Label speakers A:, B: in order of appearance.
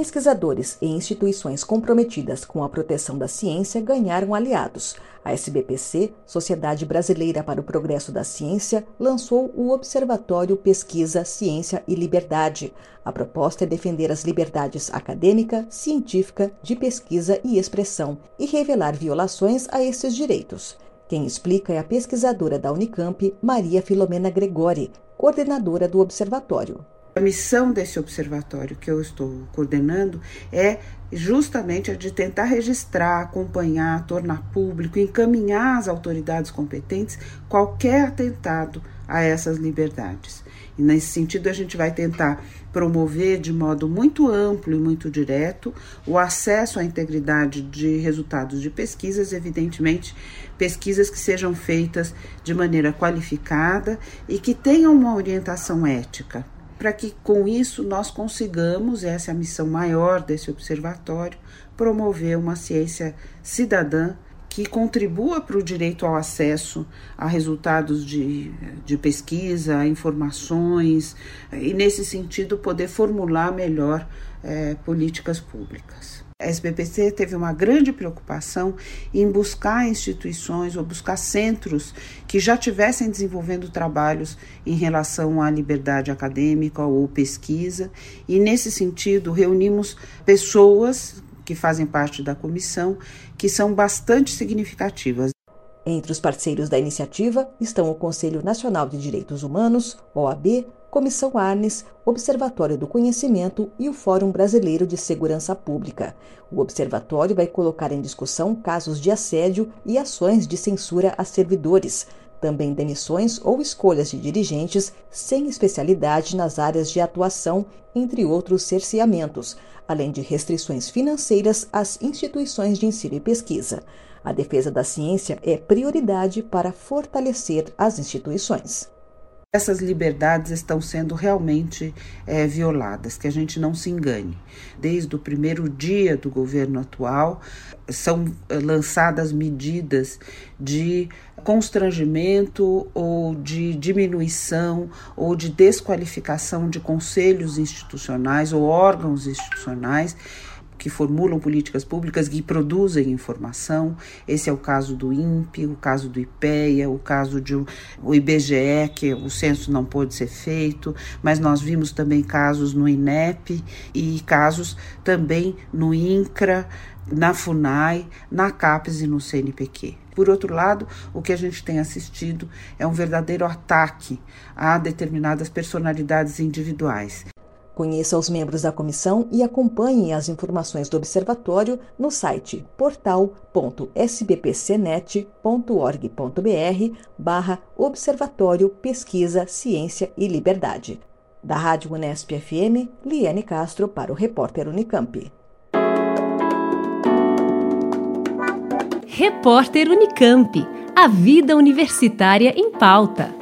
A: Pesquisadores e instituições comprometidas com a proteção da ciência ganharam aliados. A SBPC, Sociedade Brasileira para o Progresso da Ciência, lançou o Observatório Pesquisa, Ciência e Liberdade. A proposta é defender as liberdades acadêmica, científica, de pesquisa e expressão e revelar violações a esses direitos. Quem explica é a pesquisadora da Unicamp, Maria Filomena Gregori, coordenadora do observatório.
B: A missão desse observatório que eu estou coordenando é justamente a de tentar registrar, acompanhar, tornar público, encaminhar às autoridades competentes qualquer atentado a essas liberdades. E nesse sentido, a gente vai tentar promover de modo muito amplo e muito direto o acesso à integridade de resultados de pesquisas, evidentemente, pesquisas que sejam feitas de maneira qualificada e que tenham uma orientação ética para que com isso nós consigamos, essa é a missão maior desse observatório, promover uma ciência cidadã que contribua para o direito ao acesso a resultados de, de pesquisa, a informações, e nesse sentido poder formular melhor é, políticas públicas. A SBPC teve uma grande preocupação em buscar instituições ou buscar centros que já tivessem desenvolvendo trabalhos em relação à liberdade acadêmica ou pesquisa, e nesse sentido reunimos pessoas que fazem parte da comissão que são bastante significativas.
A: Entre os parceiros da iniciativa estão o Conselho Nacional de Direitos Humanos, OAB, Comissão Arnes, Observatório do Conhecimento e o Fórum Brasileiro de Segurança Pública. O observatório vai colocar em discussão casos de assédio e ações de censura a servidores, também demissões ou escolhas de dirigentes sem especialidade nas áreas de atuação, entre outros cerceamentos, além de restrições financeiras às instituições de ensino e pesquisa. A defesa da ciência é prioridade para fortalecer as instituições
B: essas liberdades estão sendo realmente é, violadas, que a gente não se engane. Desde o primeiro dia do governo atual, são é, lançadas medidas de constrangimento ou de diminuição ou de desqualificação de conselhos institucionais ou órgãos institucionais que formulam políticas públicas que produzem informação. Esse é o caso do INPE, o caso do IPEA, o caso do o IBGE, que o censo não pôde ser feito, mas nós vimos também casos no INEP e casos também no INCRA, na FUNAI, na CAPES e no CNPq. Por outro lado, o que a gente tem assistido é um verdadeiro ataque a determinadas personalidades individuais.
A: Conheça os membros da comissão e acompanhe as informações do observatório no site portal.sbpcnet.org.br barra Observatório Pesquisa, Ciência e Liberdade. Da Rádio Unesp FM, Liane Castro para o repórter Unicamp.
C: Repórter Unicamp. A vida universitária em pauta.